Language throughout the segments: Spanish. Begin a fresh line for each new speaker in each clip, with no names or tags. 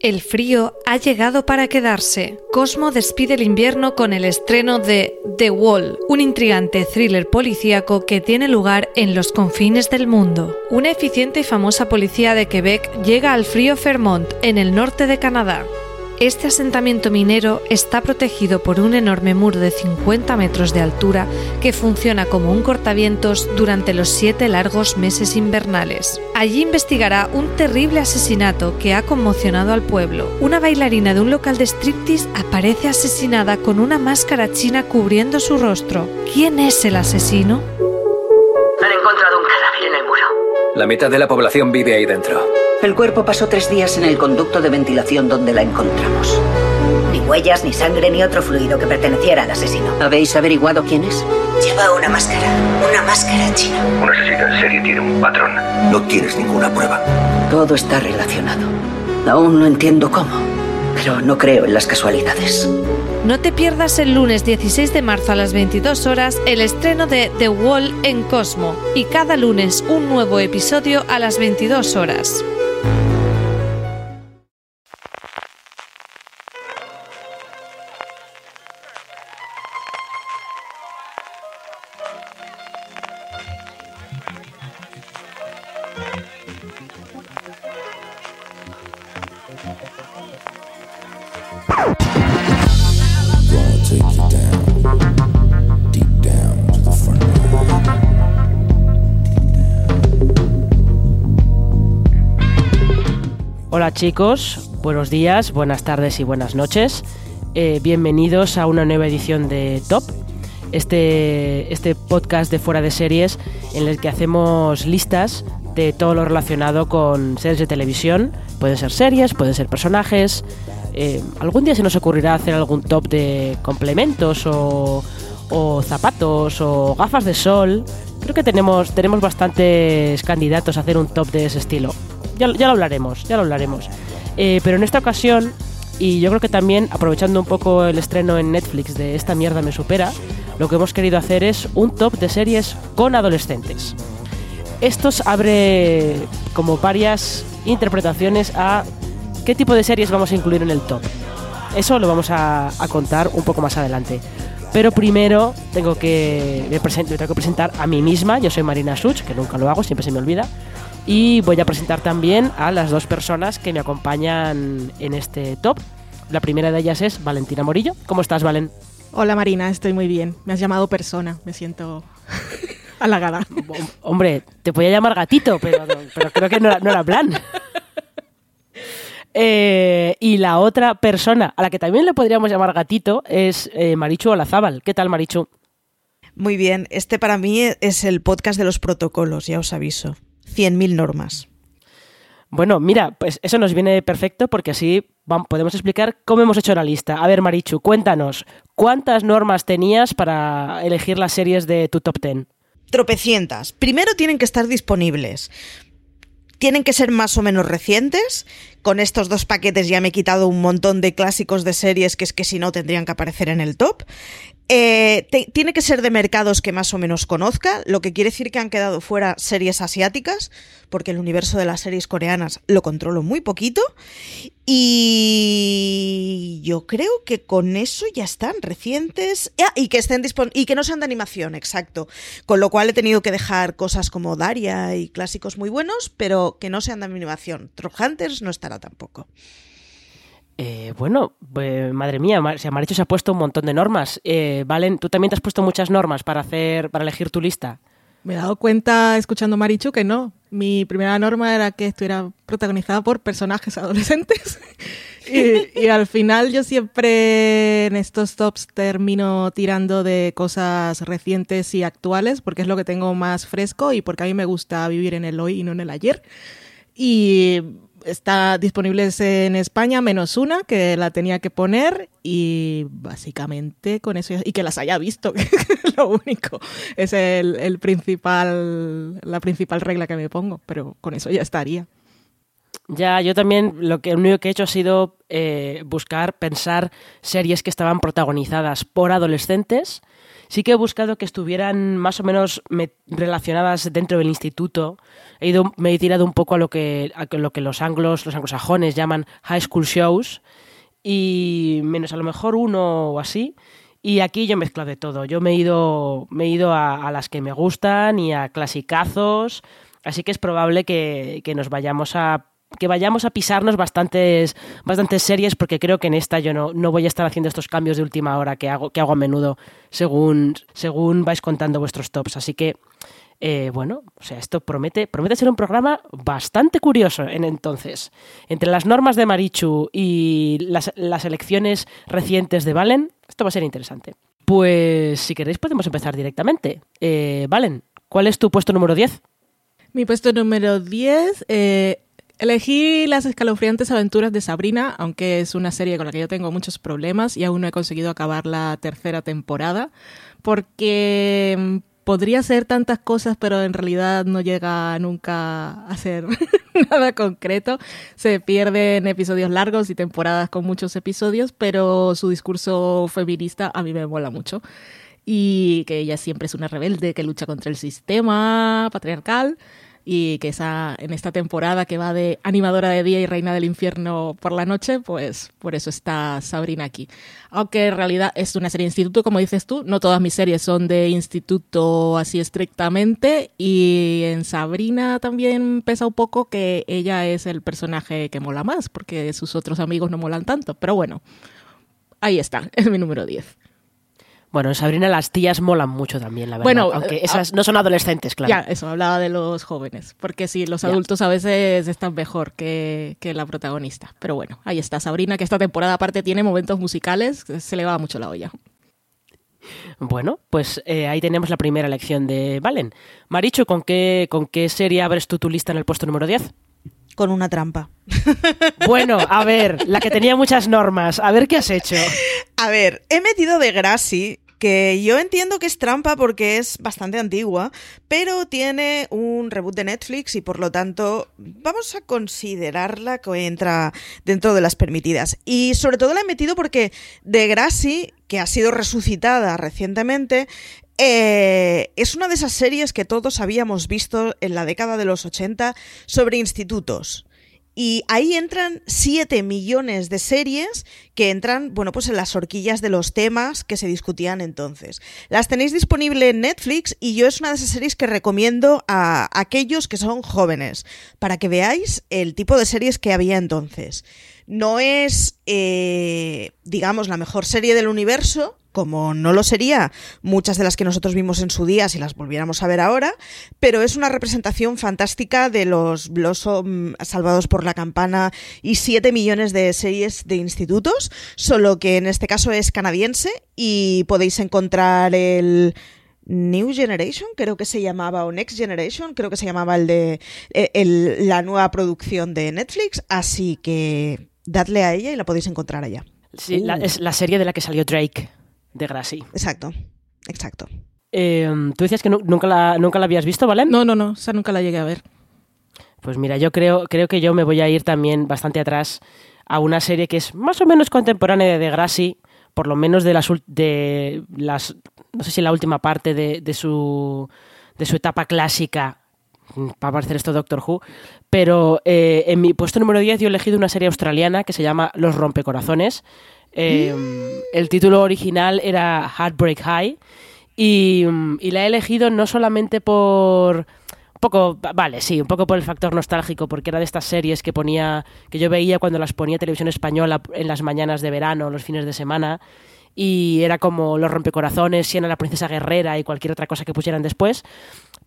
El frío ha llegado para quedarse. Cosmo despide el invierno con el estreno de The Wall, un intrigante thriller policíaco que tiene lugar en los confines del mundo. Una eficiente y famosa policía de Quebec llega al frío Fairmont, en el norte de Canadá. Este asentamiento minero está protegido por un enorme muro de 50 metros de altura que funciona como un cortavientos durante los siete largos meses invernales. Allí investigará un terrible asesinato que ha conmocionado al pueblo. Una bailarina de un local de striptease aparece asesinada con una máscara china cubriendo su rostro. ¿Quién es el asesino?
Han encontrado un cadáver en el muro.
La mitad de la población vive ahí dentro.
El cuerpo pasó tres días en el conducto de ventilación donde la encontramos. Ni huellas, ni sangre, ni otro fluido que perteneciera al asesino. ¿Habéis averiguado quién es? Lleva una máscara. Una máscara china.
Un asesino en serie tiene un patrón.
No tienes ninguna prueba.
Todo está relacionado. Aún no entiendo cómo, pero no creo en las casualidades.
No te pierdas el lunes 16 de marzo a las 22 horas el estreno de The Wall en Cosmo y cada lunes un nuevo episodio a las 22 horas.
Chicos, buenos días, buenas tardes y buenas noches. Eh, bienvenidos a una nueva edición de Top, este, este podcast de fuera de series en el que hacemos listas de todo lo relacionado con series de televisión. Pueden ser series, pueden ser personajes. Eh, algún día se nos ocurrirá hacer algún top de complementos o, o zapatos o gafas de sol. Creo que tenemos, tenemos bastantes candidatos a hacer un top de ese estilo. Ya, lo hablaremos, ya lo hablaremos. Eh, pero en esta ocasión, y yo creo que también aprovechando un poco el estreno en Netflix de Esta mierda me supera, lo que hemos querido hacer es un top de series con adolescentes. Esto abre como varias interpretaciones a qué tipo de series vamos a incluir en el top. Eso lo vamos a, contar un poco más adelante. Pero primero tengo que, me tengo que presentar a mí misma. Yo soy Marina Such, que nunca lo hago, siempre se me olvida. Y voy a presentar también a las dos personas que me acompañan en este top. La primera de ellas es Valentina Morillo. ¿Cómo estás, Valen?
Hola Marina, estoy muy bien. Me has llamado persona, me siento halagada.
Hom- Hombre, te podía llamar gatito, pero, pero creo que no era, no era plan. Eh, y la otra persona a la que también le podríamos llamar gatito es eh, Marichu Olazábal. ¿Qué tal, Marichu?
Muy bien, este para mí es el podcast de los protocolos, ya os aviso. 100.000 normas.
Bueno, mira, pues eso nos viene perfecto porque así vam- podemos explicar cómo hemos hecho la lista. A ver, Marichu, cuéntanos, ¿cuántas normas tenías para elegir las series de tu top 10?
Tropecientas. Primero tienen que estar disponibles. Tienen que ser más o menos recientes. Con estos dos paquetes ya me he quitado un montón de clásicos de series que es que si no tendrían que aparecer en el top. Eh, tiene que ser de mercados que más o menos conozca, lo que quiere decir que han quedado fuera series asiáticas, porque el universo de las series coreanas lo controlo muy poquito. Y yo creo que con eso ya están recientes. Ah, y que estén y que no sean de animación, exacto. Con lo cual he tenido que dejar cosas como Daria y clásicos muy buenos, pero que no sean de animación. Hunters no estará tampoco.
Eh, bueno, eh, madre mía, Marichu se ha puesto un montón de normas. Eh, Valen, ¿tú también te has puesto muchas normas para hacer, para elegir tu lista?
Me he dado cuenta escuchando Marichu que no. Mi primera norma era que estuviera protagonizada por personajes adolescentes. y, y al final yo siempre en estos tops termino tirando de cosas recientes y actuales porque es lo que tengo más fresco y porque a mí me gusta vivir en el hoy y no en el ayer. Y está disponibles en España menos una que la tenía que poner y básicamente con eso y que las haya visto lo único es el, el principal la principal regla que me pongo pero con eso ya estaría
ya, yo también lo que lo único que he hecho ha sido eh, buscar, pensar series que estaban protagonizadas por adolescentes. Sí que he buscado que estuvieran más o menos relacionadas dentro del instituto. He ido, me he tirado un poco a lo que, a lo que los anglos, los anglosajones llaman high school shows. Y menos a lo mejor uno o así. Y aquí yo mezclo de todo. Yo me he ido, me he ido a, a las que me gustan y a clasicazos. Así que es probable que, que nos vayamos a que vayamos a pisarnos bastantes, bastantes series, porque creo que en esta yo no, no voy a estar haciendo estos cambios de última hora que hago, que hago a menudo según, según vais contando vuestros tops. Así que, eh, bueno, o sea, esto promete, promete ser un programa bastante curioso en entonces. Entre las normas de Marichu y las, las elecciones recientes de Valen, esto va a ser interesante. Pues si queréis podemos empezar directamente. Eh, Valen, ¿cuál es tu puesto número 10?
Mi puesto número 10 eh, Elegí las escalofriantes aventuras de Sabrina, aunque es una serie con la que yo tengo muchos problemas y aún no he conseguido acabar la tercera temporada, porque mm, podría ser tantas cosas, pero en realidad no llega nunca a ser nada concreto. Se pierden episodios largos y temporadas con muchos episodios, pero su discurso feminista a mí me mola mucho. Y que ella siempre es una rebelde que lucha contra el sistema patriarcal y que esa, en esta temporada que va de animadora de día y reina del infierno por la noche, pues por eso está Sabrina aquí. Aunque en realidad es una serie de instituto, como dices tú, no todas mis series son de instituto así estrictamente y en Sabrina también pesa un poco que ella es el personaje que mola más, porque sus otros amigos no molan tanto, pero bueno, ahí está, es mi número 10.
Bueno, en Sabrina las tías molan mucho también, la verdad. Bueno, aunque eh, esas no son adolescentes, claro.
Ya, eso, hablaba de los jóvenes. Porque sí, los adultos a veces están mejor que, la protagonista. Pero bueno, ahí está Sabrina, que esta temporada aparte tiene momentos musicales, se le va mucho la olla.
Bueno, pues eh, ahí tenemos la primera elección de Valen. Maricho, ¿con qué, ¿con qué serie abres tú tu lista en el puesto número 10?
Con una trampa.
Bueno, a ver, la que tenía muchas normas. A ver qué has hecho.
A ver, he metido de Grassi que yo entiendo que es trampa porque es bastante antigua, pero tiene un reboot de Netflix y por lo tanto vamos a considerarla que entra dentro de las permitidas. Y sobre todo la he metido porque Degrassi, que ha sido resucitada recientemente, eh, es una de esas series que todos habíamos visto en la década de los 80 sobre institutos. Y ahí entran 7 millones de series que entran, bueno, pues en las horquillas de los temas que se discutían entonces. Las tenéis disponible en Netflix y yo es una de esas series que recomiendo a aquellos que son jóvenes, para que veáis el tipo de series que había entonces. No es, eh, digamos, la mejor serie del universo, como no lo sería muchas de las que nosotros vimos en su día si las volviéramos a ver ahora, pero es una representación fantástica de los Blossom salvados por la campana y 7 millones de series de institutos, solo que en este caso es canadiense y podéis encontrar el New Generation, creo que se llamaba, o Next Generation, creo que se llamaba el de e, la nueva producción de Netflix, así que dadle a ella y la podéis encontrar allá.
Sí, uh. es la serie de la que salió Drake de Grassy.
Exacto, exacto.
Em, Tú decías que nunca, la, nunca la habías visto, ¿vale?
No, no, no, o sea, nunca la llegué a ver.
Pues mira, yo creo, creo que yo me voy a ir también bastante atrás a una serie que es más o menos contemporánea de Degrassi, por lo menos de las, de las no sé si la última parte de, de, su, de su etapa clásica, para parecer esto Doctor Who, pero eh, en mi puesto número 10 yo he elegido una serie australiana que se llama Los Rompecorazones, Em, el título original era Heartbreak High y, la he elegido no solamente por un poco, vale, sí, un poco por el factor nostálgico, porque era de estas series que ponía, que yo veía cuando las ponía televisión española en las mañanas de verano, los fines de semana, y era como Los rompecorazones, Siena la princesa guerrera y cualquier otra cosa que pusieran después.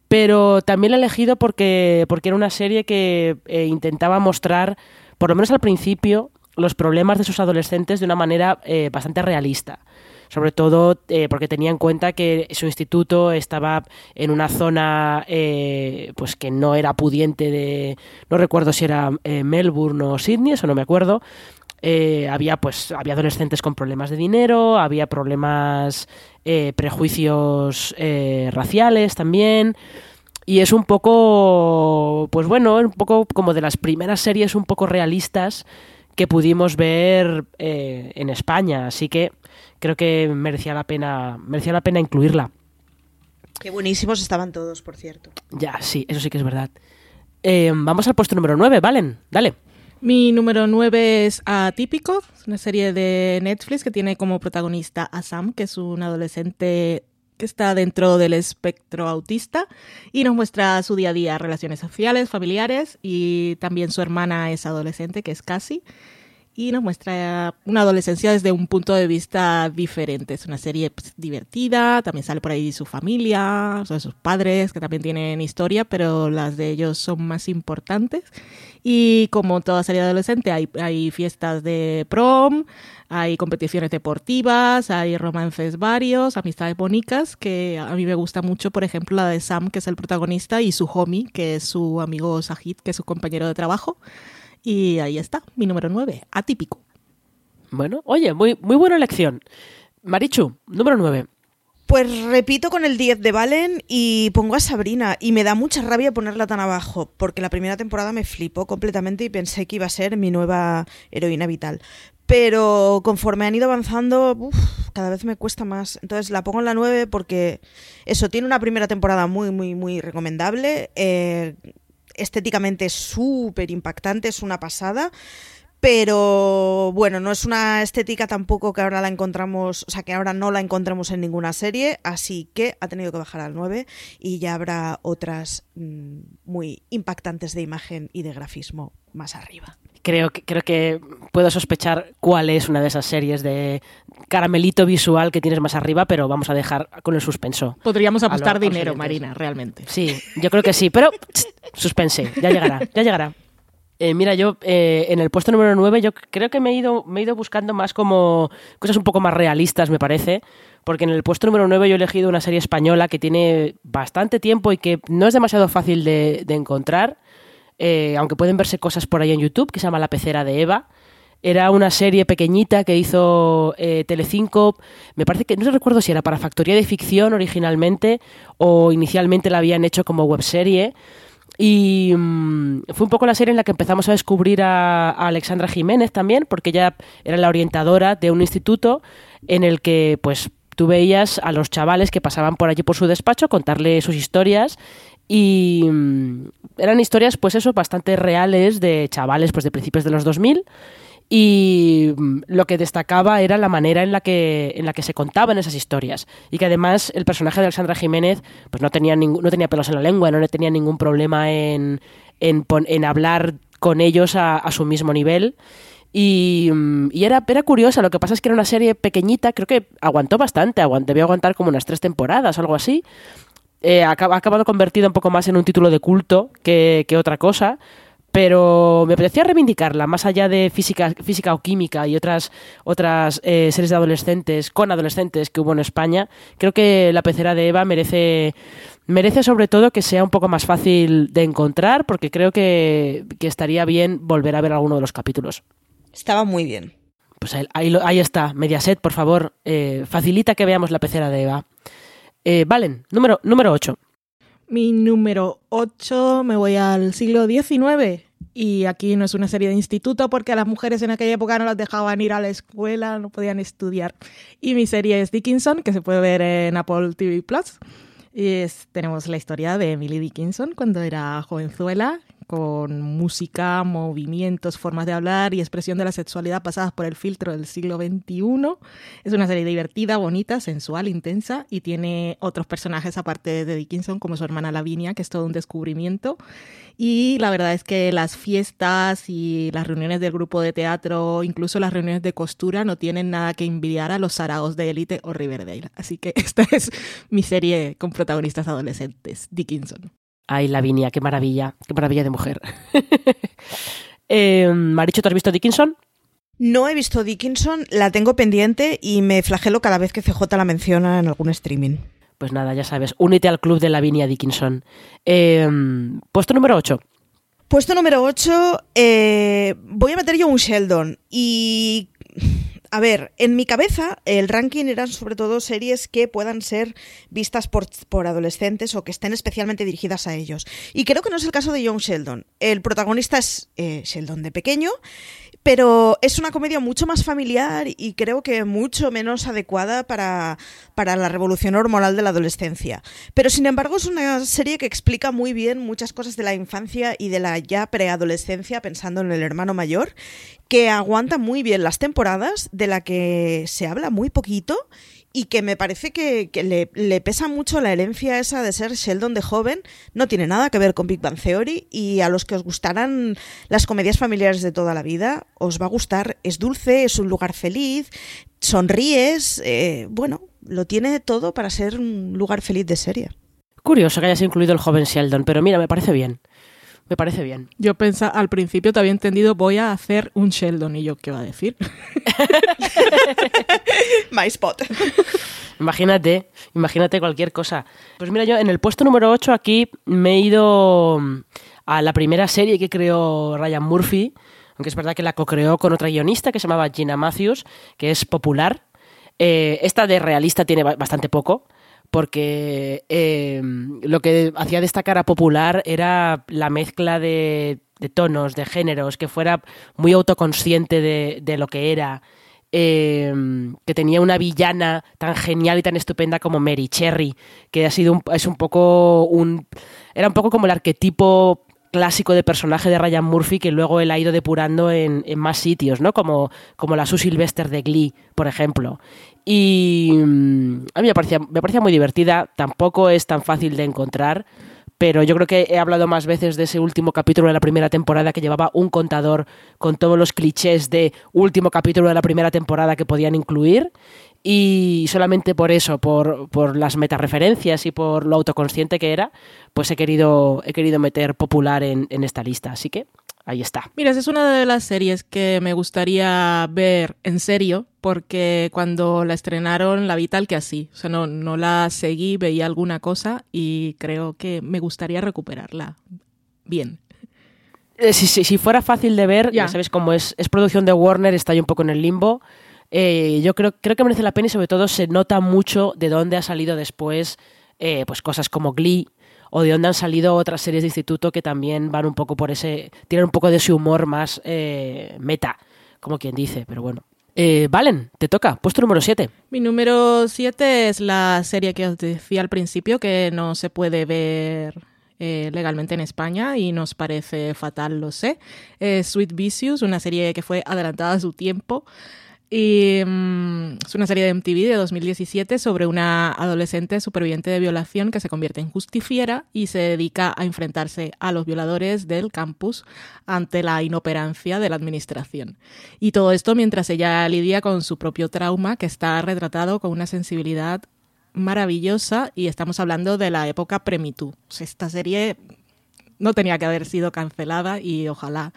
Pero también la he elegido porque, porque era una serie que eh, intentaba mostrar, por lo menos al principio, los problemas de sus adolescentes de una manera eh, bastante realista. Sobre todo eh, porque tenía en cuenta que su instituto estaba en una zona eh, pues que no era pudiente de. No recuerdo si era Melbourne o Sydney, eso no me acuerdo. Había pues había adolescentes con problemas de dinero, había problemas prejuicios raciales también. Y es un poco, pues bueno, un poco como de las primeras series un poco realistas que pudimos ver eh, en España. Así que creo que merecía la pena, merecía la pena incluirla.
Qué buenísimos estaban todos, por cierto.
Ya, sí, eso sí que es verdad. Eh, vamos al puesto número 9, Valen, dale.
Mi número 9 es Atípico, es una serie de Netflix que tiene como protagonista a Sam, que es un adolescente que está dentro del espectro autista y nos muestra su día a día, relaciones sociales, familiares y también su hermana es adolescente, que es Cassie, y nos muestra una adolescencia desde un punto de vista diferente. Es una serie pues, divertida, también sale por ahí su familia, son sus padres, que también tienen historia, pero las de ellos son más importantes. Y como toda serie adolescente, hay, hay fiestas de prom, hay competiciones deportivas, hay romances varios, amistades bonitas, que a mí me gusta mucho, por ejemplo, la de Sam, que es el protagonista, y su homie, que es su amigo Sahid, que es su compañero de trabajo. Y ahí está, mi número 9, atípico.
Bueno, oye, muy, muy buena elección. Marichu, número 9.
Pues repito con el 10 de Valen y pongo a Sabrina. Y me da mucha rabia ponerla tan abajo, porque la primera temporada me flipó completamente y pensé que iba a ser mi nueva heroína vital. Pero conforme han ido avanzando, cada vez me cuesta más. Entonces la pongo en la 9 porque eso, tiene una primera temporada muy, muy, muy recomendable. Eh, estéticamente es súper impactante, es una pasada. Pero bueno, no es una estética tampoco que ahora la encontramos, o sea, que ahora no la encontramos en ninguna serie, así que ha tenido que bajar al 9 y ya habrá otras mm, muy impactantes de imagen y de grafismo más arriba.
Creo que, creo que puedo sospechar cuál es una de esas series de caramelito visual que tienes más arriba, pero vamos a dejar con el suspenso.
Podríamos apostar dinero, Marina, realmente.
Sí, yo creo que sí, pero suspense, ya llegará, ya llegará. Eh, mira, yo eh, en el puesto número 9 yo creo que me he, ido, me he ido buscando más como cosas un poco más realistas, me parece, porque en el puesto número 9 yo he elegido una serie española que tiene bastante tiempo y que no es demasiado fácil de, encontrar, eh, aunque pueden verse cosas por ahí en YouTube, que se llama La pecera de Eva. Era una serie pequeñita que hizo Telecinco, me parece que no recuerdo si era para Factoría de Ficción originalmente o inicialmente la habían hecho como webserie. Y mm, fue un poco la serie en la que empezamos a descubrir a, Alexandra Jiménez también, porque ella era la orientadora de un instituto en el que pues tú veías a los chavales que pasaban por allí por su despacho contarle sus historias y mm, eran historias pues eso bastante reales de chavales pues de principios de los 2000 y mm, lo que destacaba era la manera en la que en la que se contaban esas historias. Y que además el personaje de Alexandra Jiménez pues no tenía no tenía pelos en la lengua no tenía ningún problema en, en, hablar con ellos a, su mismo nivel. Y, mm, y, era, era curiosa, lo que pasa es que era una serie pequeñita, creo que aguantó bastante, debió aguantar como unas tres temporadas, algo así. Eh, ha, acabado convertida un poco más en un título de culto que, que otra cosa, pero me apetecía reivindicarla, más allá de física, física o química y otras, otras eh, series de adolescentes, con adolescentes que hubo en España. Creo que la pecera de Eva merece, merece sobre todo que sea un poco más fácil de encontrar, porque creo que, estaría bien volver a ver alguno de los capítulos.
Estaba muy bien.
Pues ahí, ahí, está, Mediaset, por favor, eh, facilita que veamos la pecera de Eva. Eh, Valen, número, número 8.
Mi número 8, me voy al siglo XIX. Y aquí no es una serie de instituto porque a las mujeres en aquella época no las dejaban ir a la escuela, no podían estudiar. Y mi serie es Dickinson, que se puede ver en Apple TV Plus. Y tenemos la historia de Emily Dickinson cuando era jovenzuela con música, movimientos, formas de hablar y expresión de la sexualidad pasadas por el filtro del siglo XXI. Es una serie divertida, bonita, sensual, intensa y tiene otros personajes aparte de Dickinson como su hermana Lavinia, que es todo un descubrimiento. Y la verdad es que las fiestas y las reuniones del grupo de teatro, incluso las reuniones de costura, no tienen nada que envidiar a los Saraos de Elite o Riverdale. Así que esta es mi serie con protagonistas adolescentes, Dickinson.
Ay, Lavinia, qué maravilla, qué maravilla de mujer. eh, Maricho, ¿tú has visto Dickinson?
No he visto Dickinson, la tengo pendiente y me flagelo cada vez que CJ la menciona en algún streaming.
Pues nada, ya sabes, únete al club de Lavinia Dickinson. Eh, puesto número 8.
Puesto número 8, eh, voy a meter yo un Sheldon. Y a ver, en mi cabeza el ranking eran sobre todo series que puedan ser vistas por, por, adolescentes o que estén especialmente dirigidas a ellos. Y creo que no es el caso de Young Sheldon. El protagonista es eh, Sheldon de pequeño, pero es una comedia mucho más familiar y creo que mucho menos adecuada para, para la revolución hormonal de la adolescencia. Pero sin embargo es una serie que explica muy bien muchas cosas de la infancia y de la ya preadolescencia pensando en el hermano mayor que aguanta muy bien las temporadas, de la que se habla muy poquito y que me parece que, le, pesa mucho la herencia esa de ser Sheldon de joven. No tiene nada que ver con Big Bang Theory y a los que os gustarán las comedias familiares de toda la vida, os va a gustar. Es dulce, es un lugar feliz, sonríes, eh, bueno, lo tiene todo para ser un lugar feliz de serie.
Curioso que hayas incluido el joven Sheldon, pero mira, me parece bien. Me parece bien.
Yo pensaba, al principio te había entendido, voy a hacer un Sheldon. ¿Y yo qué va a decir?
My spot.
Imagínate, imagínate cualquier cosa. Pues mira, yo en el puesto número 8 aquí me he ido a la primera serie que creó Ryan Murphy, aunque es verdad que la co-creó con otra guionista que se llamaba Gina Matthews, que es popular. Eh, esta de realista tiene bastante poco, porque eh, lo que hacía destacar a Popular era la mezcla de, de tonos, de géneros, que fuera muy autoconsciente de, lo que era, eh, que tenía una villana tan genial y tan estupenda como Mary Cherry, que ha sido un, es un poco un era un poco como el arquetipo clásico de personaje de Ryan Murphy que luego él ha ido depurando en, en más sitios, ¿no? Como, como la Sue Sylvester de Glee, por ejemplo. Y a mí me parecía, me parecía muy divertida, tampoco es tan fácil de encontrar, pero yo creo que he hablado más veces de ese último capítulo de la primera temporada que llevaba un contador con todos los clichés de último capítulo de la primera temporada que podían incluir y solamente por eso, por, por las metareferencias y por lo autoconsciente que era, pues he querido, he querido meter popular en, en esta lista. Así que ahí está.
Mira, esa es una de las series que me gustaría ver en serio, porque cuando la estrenaron la vi tal que así. O sea, no, no la seguí, veía alguna cosa y creo que me gustaría recuperarla bien.
Eh, si, si, si, fuera fácil de ver, ya, ya sabes cómo es, es producción de Warner, está ahí un poco en el limbo. Eh, yo creo, creo que merece la pena y sobre todo se nota mucho de dónde ha salido después eh, pues cosas como Glee o de dónde han salido otras series de instituto que también van un poco por ese, tienen un poco de ese humor más eh, meta, como quien dice, pero bueno. Valen, te toca, puesto número 7.
Mi número 7 es la serie que os decía al principio que no se puede ver legalmente en España y nos parece fatal, lo sé. Sweet Vicious, una serie que fue adelantada a su tiempo. Y um, es una serie de MTV de 2017 sobre una adolescente superviviente de violación que se convierte en justifiera y se dedica a enfrentarse a los violadores del campus ante la inoperancia de la administración. Y todo esto mientras ella lidia con su propio trauma que está retratado con una sensibilidad maravillosa y estamos hablando de la época premitú. Esta serie no tenía que haber sido cancelada y ojalá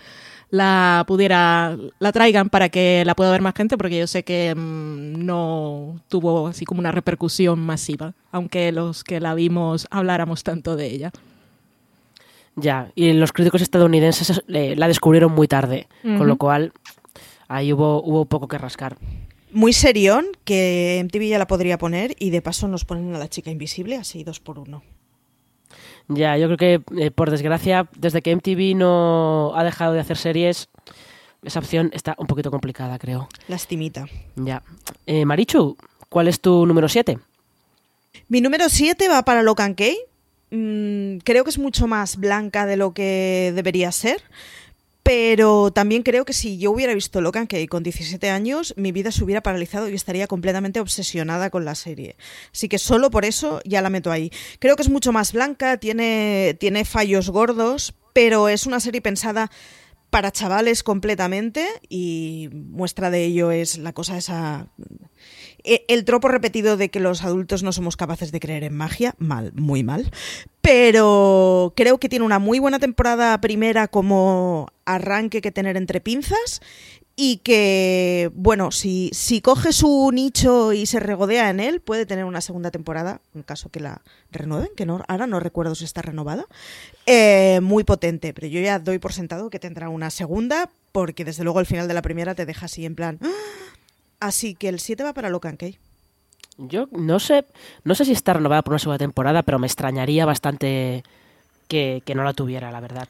la pudiera, la traigan para que la pueda ver más gente, porque yo sé que mmm, no tuvo así como una repercusión masiva, aunque los que la vimos habláramos tanto de ella.
Ya, y los críticos estadounidenses eh, la descubrieron muy tarde, uh -huh. con lo cual ahí hubo, hubo poco que rascar.
Muy serión, que MTV ya la podría poner y de paso nos ponen a la chica invisible, así dos por uno.
Ya, yo creo que eh, por desgracia, desde que MTV no ha dejado de hacer series, esa opción está un poquito complicada, creo.
Lastimita.
Ya. Eh, Marichu, ¿cuál es tu número 7?
Mi número 7 va para Locan Key. Mm, creo que es mucho más blanca de lo que debería ser. Pero también creo que si yo hubiera visto Locan Key con 17 años, mi vida se hubiera paralizado y estaría completamente obsesionada con la serie. Así que solo por eso ya la meto ahí. Creo que es mucho más blanca, tiene, tiene fallos gordos, pero es una serie pensada para chavales completamente y muestra de ello es la cosa esa el tropo repetido de que los adultos no somos capaces de creer en magia, mal, muy mal. Pero creo que tiene una muy buena temporada primera como arranque que tener entre pinzas y que, bueno, si, si coge su nicho y se regodea en él, puede tener una segunda temporada, en caso que la renueven, que no, ahora no recuerdo si está renovada, eh, muy potente, pero yo ya doy por sentado que tendrá una segunda, porque desde luego el final de la primera te deja así en plan... ¡ah! Así que el 7 va para Locan Key.
Yo no sé, no sé si está renovada por una segunda temporada, pero me extrañaría bastante que, que no la tuviera, la verdad.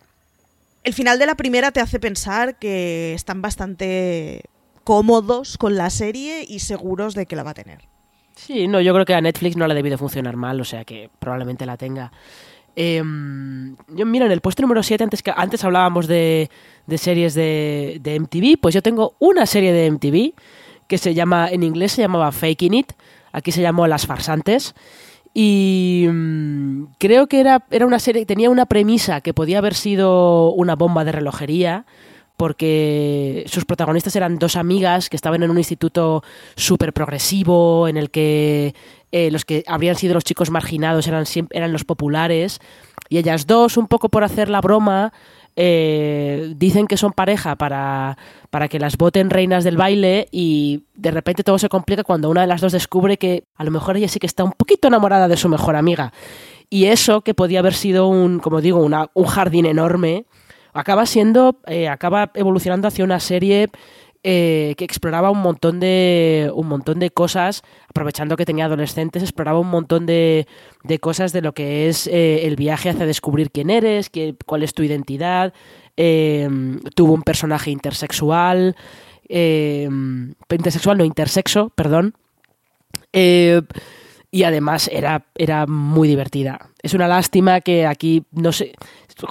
El final de la primera te hace pensar que están bastante cómodos con la serie y seguros de que la va a tener.
Sí, no, yo creo que a Netflix no le ha debido funcionar mal, o sea que probablemente la tenga. Em, yo, mira, en el puesto número 7, antes, que, antes hablábamos de, de series de, de, MTV, pues yo tengo una serie de MTV que se llama, en inglés se llamaba Faking It, aquí se llamó Las Farsantes. Y mmm, creo que era, era una serie, tenía una premisa que podía haber sido una bomba de relojería, porque sus protagonistas eran dos amigas que estaban en un instituto súper progresivo, en el que eh, los que habrían sido los chicos marginados eran, eran los populares, y ellas dos, un poco por hacer la broma, eh, dicen que son pareja para, para que las voten reinas del baile y de repente todo se complica cuando una de las dos descubre que a lo mejor ella sí que está un poquito enamorada de su mejor amiga. Y eso, que podía haber sido un, como digo, una, un jardín enorme, acaba siendo, eh, acaba evolucionando hacia una serie eh, que exploraba un montón de un montón de cosas, aprovechando que tenía adolescentes, exploraba un montón de, de cosas de lo que es eh, el viaje hacia descubrir quién eres, qué, cuál es tu identidad. Eh, tuvo un personaje intersexual, eh, intersexual, no intersexo, perdón. y además era, era muy divertida. Es una lástima que aquí, no sé,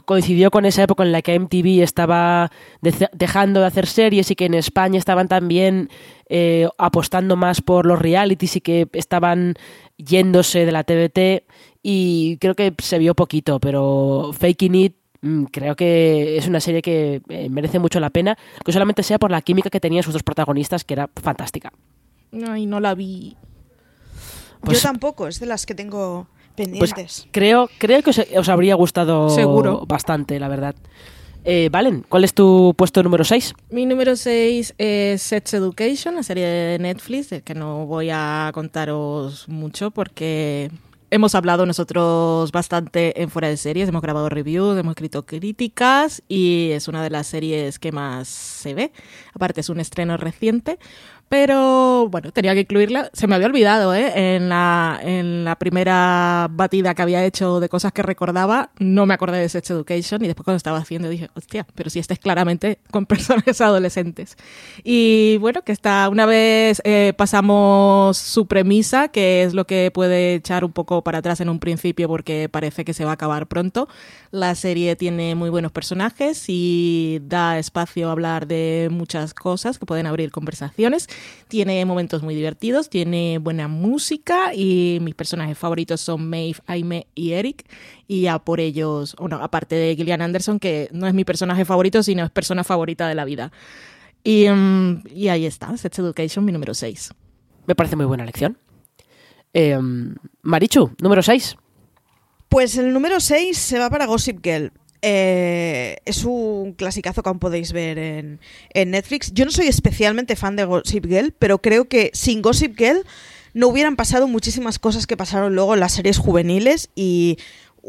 coincidió con esa época en la que MTV estaba de dejando de hacer series y que en España estaban también eh, apostando más por los realities y que estaban yéndose de la TVT y creo que se vio poquito, pero Faking It mm, creo que es una serie que eh, merece mucho la pena, que solamente sea por la química que tenían sus dos protagonistas, que era fantástica.
Ay, no la vi.
Pues, Yo tampoco, es de las que tengo pendientes.
Pues creo, creo que os, os, habría gustado
Seguro.
bastante, la verdad. Eh, Valen, ¿cuál es tu puesto número 6?
Mi número 6 es Sex Education, la serie de Netflix, de que no voy a contaros mucho porque hemos hablado nosotros bastante en fuera de series, hemos grabado reviews, hemos escrito críticas y es una de las series que más se ve. Aparte es un estreno reciente, pero bueno, tenía que incluirla. Se me había olvidado, ¿eh? En la, en la primera batida que había hecho de cosas que recordaba, no me acordé de Sex Education y después cuando estaba haciendo dije, hostia, pero si este es claramente con personas adolescentes. Y bueno, que está, una vez eh, pasamos su premisa, que es lo que puede echar un poco para atrás en un principio porque parece que se va a acabar pronto. La serie tiene muy buenos personajes y da espacio a hablar de muchas cosas que pueden abrir conversaciones tiene momentos muy divertidos, tiene buena música y mis personajes favoritos son Maeve, Aime y Eric. Y ya por ellos, bueno, aparte de Gillian Anderson, que no es mi personaje favorito, sino es persona favorita de la vida. Y, um, y ahí está, Sex Education, mi número 6.
Me parece muy buena elección. Eh, Marichu, número 6.
Pues el número 6 se va para Gossip Girl. Eh, es un clasicazo que podéis ver en, en, Netflix. Yo no soy especialmente fan de Gossip Girl, pero creo que sin Gossip Girl no hubieran pasado muchísimas cosas que pasaron luego en las series juveniles y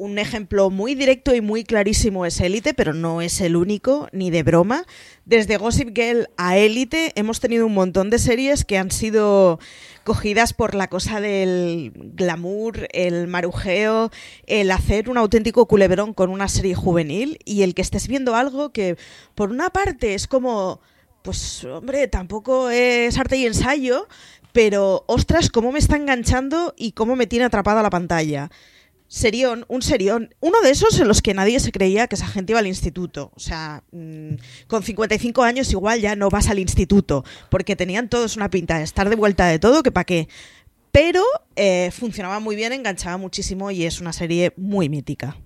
un ejemplo muy directo y muy clarísimo es Élite, pero no es el único, ni de broma. Desde Gossip Girl a Élite hemos tenido un montón de series que han sido cogidas por la cosa del glamour, el marujeo, el hacer un auténtico culebrón con una serie juvenil y el que estés viendo algo que por una parte es como, pues hombre, tampoco es arte y ensayo, pero ostras, cómo me está enganchando y cómo me tiene atrapada la pantalla serión, un serión. Uno de esos en los que nadie se creía que esa gente iba al instituto. O sea, mmm, con 55 años igual ya no vas al instituto, porque tenían todos una pinta de estar de vuelta de todo, que para qué. Pero eh, funcionaba muy bien, enganchaba muchísimo y es una serie muy mítica.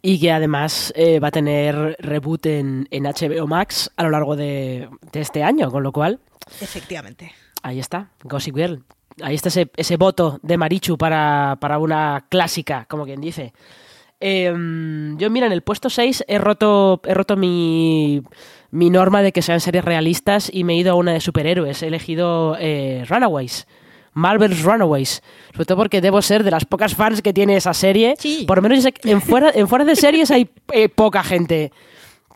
Y que además eh, va a tener reboot en, en, HBO Max a lo largo de, de este año, con lo cual...
Efectivamente.
Ahí está, Gossip Girl ahí está ese, ese voto de Marichu para, para, una clásica, como quien dice. Em, yo, mira, en el puesto 6 he roto, he roto mi, mi norma de que sean series realistas y me he ido a una de superhéroes. He elegido eh, Runaways. Marvel's Runaways. Sobre todo porque debo ser de las pocas fans que tiene esa serie. Por lo menos en fuera, en fuera de series hay eh, poca gente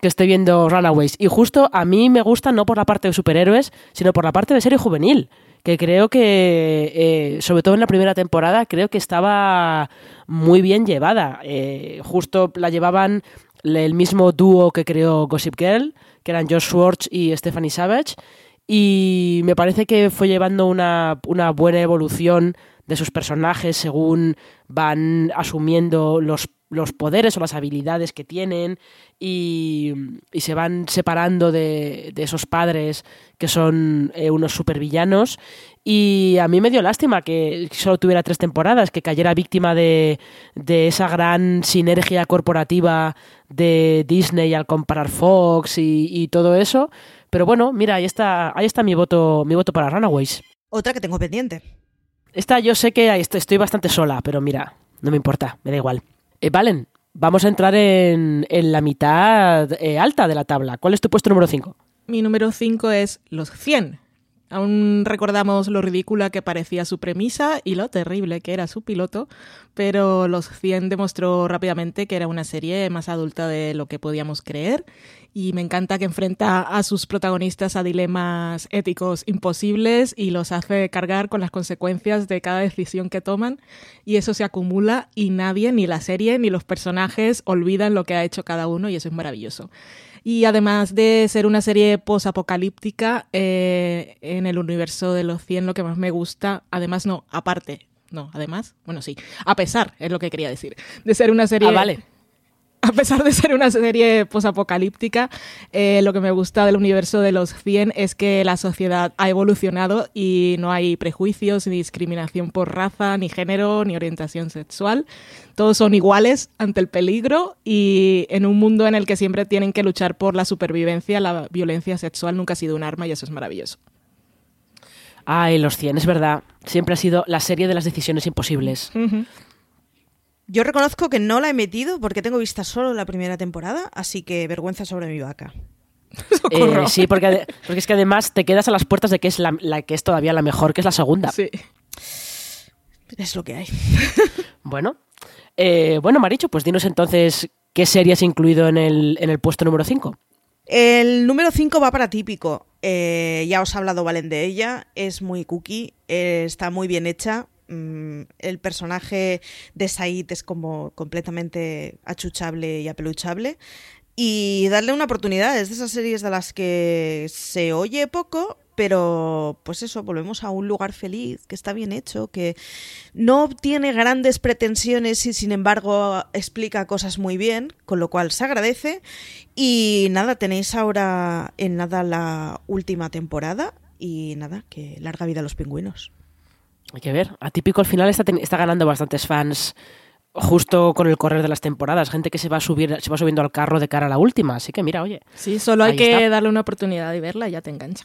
que esté viendo Runaways. Y justo a mí me gusta no por la parte de superhéroes, sino por la parte de serie juvenil. Que creo que, eh, sobre todo en la primera temporada, creo que estaba muy bien llevada. Eh, justo la llevaban el mismo dúo que creó Gossip Girl, que eran Josh Schwartz y Stephanie Savage y me parece que fue llevando una, una buena evolución de sus personajes según van asumiendo los, los poderes o las habilidades que tienen y, y se van separando de, de, esos padres que son eh, unos supervillanos y a mí me dio lástima que solo tuviera tres temporadas, que cayera víctima de, de esa gran sinergia corporativa de Disney al comparar Fox y, y todo eso pero bueno, mira, ahí está, ahí está mi voto, mi voto para Runaways.
Otra que tengo pendiente.
Esta yo sé que estoy bastante sola, pero mira, no me importa, me da igual. Eh, Valen, vamos a entrar en, la mitad eh, alta de la tabla. ¿Cuál es tu puesto número 5?
Mi número 5 es Los 100. Aún recordamos lo ridícula que parecía su premisa y lo terrible que era su piloto, pero Los 100 demostró rápidamente que era una serie más adulta de lo que podíamos creer y me encanta que enfrenta a sus protagonistas a dilemas éticos imposibles y los hace cargar con las consecuencias de cada decisión que toman y eso se acumula y nadie, ni la serie ni los personajes olvidan lo que ha hecho cada uno y eso es maravilloso. Y además de ser una serie posapocalíptica, eh, en el universo de los 100 lo que más me gusta, además no, aparte, no, además, bueno, sí, a pesar, es lo que quería decir, de ser una serie...
Ah, vale
a pesar de ser una serie posapocalíptica, eh, lo que me gusta del universo de los 100 es que la sociedad ha evolucionado y no hay prejuicios ni discriminación por raza, ni género, ni orientación sexual. Todos son iguales ante el peligro y en un mundo en el que siempre tienen que luchar por la supervivencia, la violencia sexual nunca ha sido un arma y eso es maravilloso.
Ay, los 100, es verdad. Siempre ha sido la serie de las decisiones imposibles.
Yo reconozco que no la he metido porque tengo vista solo la primera temporada, así que vergüenza sobre mi vaca.
Eh, sí, porque, porque, es que además te quedas a las puertas de que es la, que es todavía la mejor, que es la segunda.
Sí.
Es lo que hay.
bueno. Eh, bueno, Maricho, pues dinos entonces qué serie has incluido en el, en el puesto número 5.
El número 5 va para típico. Eh, ya os ha hablado Valen de ella. Es muy cookie, está muy bien hecha. Mm, el personaje de Said es como completamente achuchable y apeluchable. Y darle una oportunidad, es de esas series de las que se oye poco, pero pues eso, volvemos a un lugar feliz, que está bien hecho, que no tiene grandes pretensiones y sin embargo explica cosas muy bien, con lo cual se agradece. Y nada, tenéis ahora en nada la última temporada y nada, que larga vida a los pingüinos.
Hay que ver. Atípico al final está, está ganando bastantes fans justo con el correr de las temporadas, gente que se va a subir, se va subiendo al carro de cara a la última, así que mira, oye.
Sí, solo hay que darle una oportunidad y verla y ya te engancha.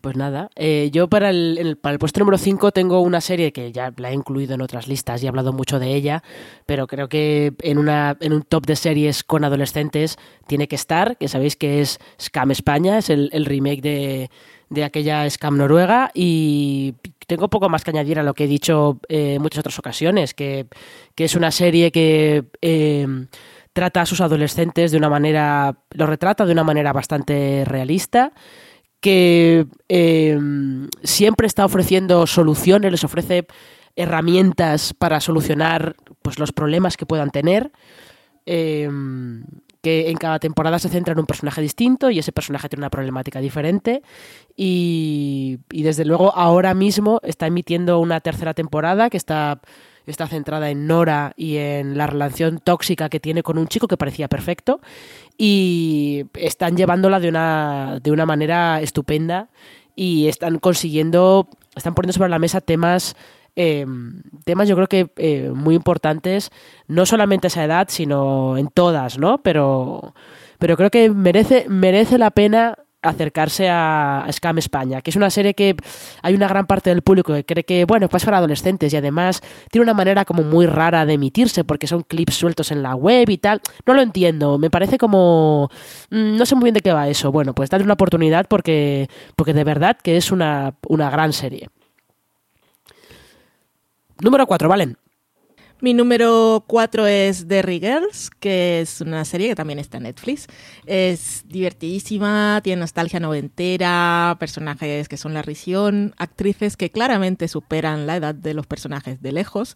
Pues nada, eh, yo para el, para el puesto número 5 tengo una serie que ya la he incluido en otras listas y he hablado mucho de ella, pero creo que en, una, en un top de series con adolescentes tiene que estar, que sabéis que es Scam España, es el, el remake de, de aquella Scam Noruega y tengo poco más que añadir a lo que he dicho eh, en muchas otras ocasiones, que, es una serie que eh, trata a sus adolescentes de una manera, lo retrata de una manera bastante realista, que eh, siempre está ofreciendo soluciones, les ofrece herramientas para solucionar pues, los problemas que puedan tener que en cada temporada se centra en un personaje distinto y ese personaje tiene una problemática diferente. Y, desde luego ahora mismo está emitiendo una tercera temporada que está, está centrada en Nora y en la relación tóxica que tiene con un chico que parecía perfecto. Y están llevándola de una, de una manera estupenda y están consiguiendo, están poniendo sobre la mesa temas eh, temas yo creo que eh, muy importantes, no solamente a esa edad, sino en todas, ¿no? Pero, pero creo que merece, merece la pena acercarse a Scam España, que es una serie que hay una gran parte del público que cree que, bueno, pues para adolescentes y además tiene una manera como muy rara de emitirse porque son clips sueltos en la web y tal. No lo entiendo, me parece como... mm, No sé muy bien de qué va eso. Bueno, pues dadle una oportunidad porque, porque de verdad que es una, una gran serie. Número 4, Valen.
Mi número 4 es Derry Girls, que es una serie que también está en Netflix. Es divertidísima, tiene nostalgia noventera, personajes que son la risión, actrices que claramente superan la edad de los personajes de lejos.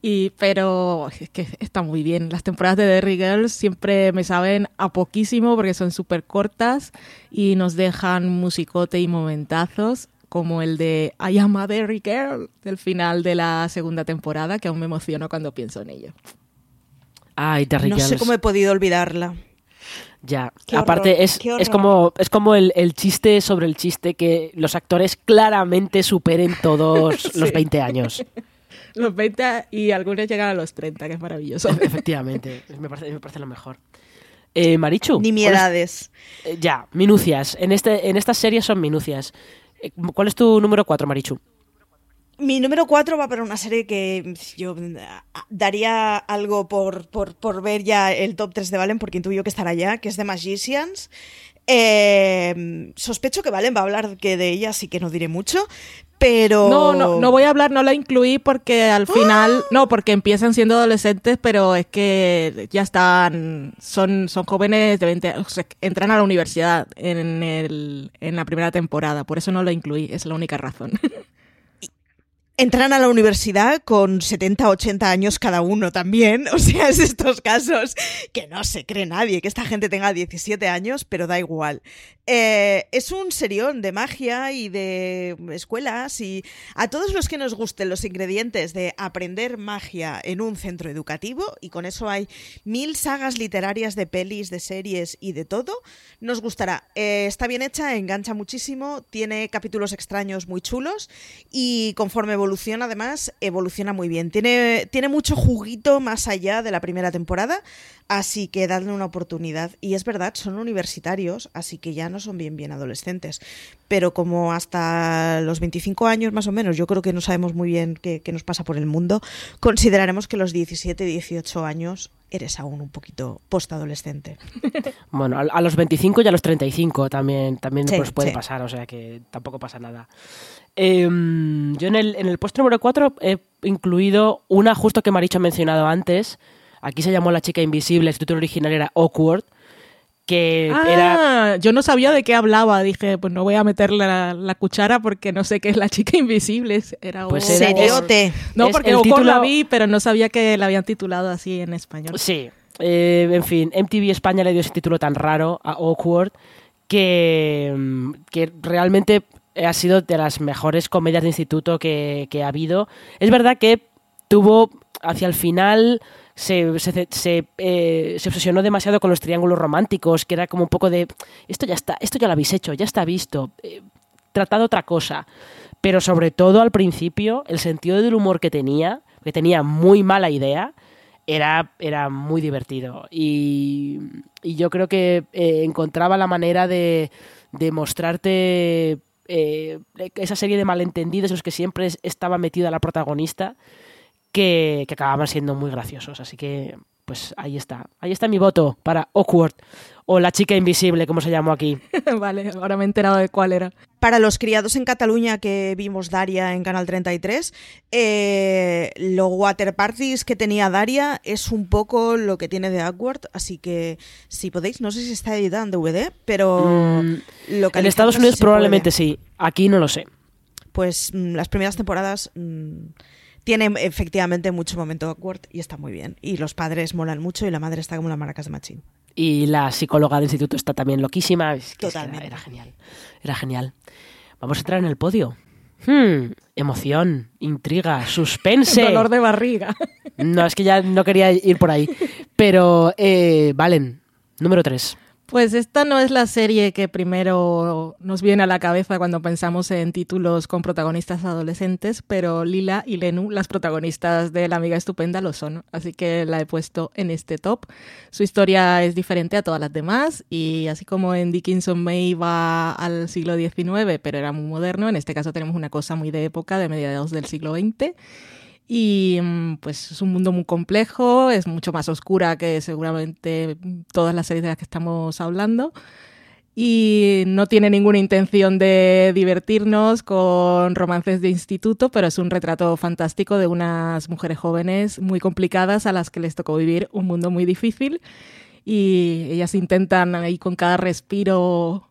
Y, pero es que está muy bien. Las temporadas de Derry Girls siempre me saben a poquísimo porque son súper cortas y nos dejan musicote y momentazos como el de I am a Derry Girl del final de la segunda temporada, que aún me emociono cuando pienso en ello.
Ay, Terry
No sé
Girls.
cómo he podido olvidarla.
Ya,
Qué horror,
aparte es, es como, es como el, el chiste sobre el chiste que los actores claramente superen todos los 20 años.
Los 20 y algunos llegan a los 30, que es maravilloso.
Efectivamente, me parece, me parece lo mejor. Eh, Marichu. ¿cuál es-
Nimiedades.
eh, ya, minucias. En, este, en estas series son minucias. Eh, ¿Cuál es tu número 4, Marichu?
Mi número 4 va para una serie que yo ah, daría algo por, por, ver ya el top 3 de Valen, porque intuyo que estará ya, que es The Magicians. Eh, sospecho que Valen va a hablar que de ella, así que no diré mucho, pero...
No, no, no voy a hablar, no la incluí porque al final, no, porque empiezan siendo adolescentes, pero es que ya están, son, son jóvenes de 20 años, o sea, entran a la universidad en, el, en la primera temporada, por eso no la incluí, es la única razón.
Entran a la universidad con 70, 80 años cada uno también. O sea, es estos casos que no se cree nadie que esta gente tenga 17 años, pero da igual. Eh, es un serión de magia y de escuelas y a todos los que nos gusten los ingredientes de aprender magia en un centro educativo, y con eso hay mil sagas literarias de pelis, de series y de todo, nos gustará. Eh, está bien hecha, engancha muchísimo, tiene capítulos extraños muy chulos y conforme evoluciona además, evoluciona muy bien. Tiene, tiene mucho juguito más allá de la primera temporada, así que dadle una oportunidad. Y es verdad, son universitarios, así que ya no son bien bien adolescentes. Pero como hasta los 25 años más o menos, yo creo que no sabemos muy bien qué, qué nos pasa por el mundo, consideraremos que los 17, 18 años eres aún un poquito postadolescente.
Bueno, a, los 25 y a los 35 también, también
Sí,
pues puede
sí.
pasar, o sea que tampoco pasa nada. Em, yo en el, en el puesto número 4 he incluido una justo que Maricho ha mencionado antes. Aquí se llamó La chica invisible, su título original era Awkward, que era...
Ah, yo no sabía de qué hablaba, dije, pues no voy a meterle la, la cuchara porque no sé qué es la chica invisible, era
Pues era-
Seriote.
No,
es
porque
el
Awkward la
título-
vi, pero no sabía que la habían titulado así en español.
Sí, eh, en fin, MTV España le dio ese título tan raro a Awkward que, mm, que realmente ha sido de las mejores comedias de instituto que, que ha habido. Es verdad que tuvo hacia el final eh, se obsesionó demasiado con los triángulos románticos, que era como un poco de esto ya está, esto ya lo habéis hecho, ya está visto, eh, tratad otra cosa. Pero sobre todo al principio, el sentido del humor que tenía, que tenía muy mala idea, era, era muy divertido. Y, yo creo que eh, encontraba la manera de, de mostrarte eh, esa serie de malentendidos en los que siempre es- estaba metida la protagonista, que, que acababan siendo muy graciosos. Así que, pues ahí está. Ahí está mi voto para Awkward, o la chica invisible, como se llamó aquí.
vale, ahora me he enterado de cuál era.
Para los criados en Cataluña que vimos Daria en Canal 33, eh, lo water parties que tenía Daria es un poco lo que tiene de Awkward, así que si podéis, no sé si está editada en DVD, pero
Mm, en Estados Unidos probablemente
puede.
sí, aquí no lo sé.
Pues mm, las primeras temporadas mm, tienen efectivamente mucho momento awkward y está muy bien. Y los padres molan mucho y la madre está como las maracas de machín.
Y la psicóloga del instituto está también loquísima. Es que- es que era-
Totalmente.
era genial. Era genial. Vamos a entrar en el podio. Hmm, emoción, intriga, suspense.
Dolor de barriga.
No, es que ya no quería ir por ahí. Pero, eh, Valen, número 3.
Pues esta no es la serie que primero nos viene a la cabeza cuando pensamos en títulos con protagonistas adolescentes, pero Lila y Lenu, las protagonistas de La Amiga Estupenda, lo son, así que la he puesto en este top. Su historia es diferente a todas las demás y así como en Dickinson May va al siglo XIX, pero era muy moderno, en este caso tenemos una cosa muy de época, de mediados del siglo XX. Y mm, pues es un mundo muy complejo, es mucho más oscura que seguramente todas las series de las que estamos hablando. Y no tiene ninguna intención de divertirnos con romances de instituto, pero es un retrato fantástico de unas mujeres jóvenes muy complicadas a las que les tocó vivir un mundo muy difícil. Y ellas intentan ahí con cada respiro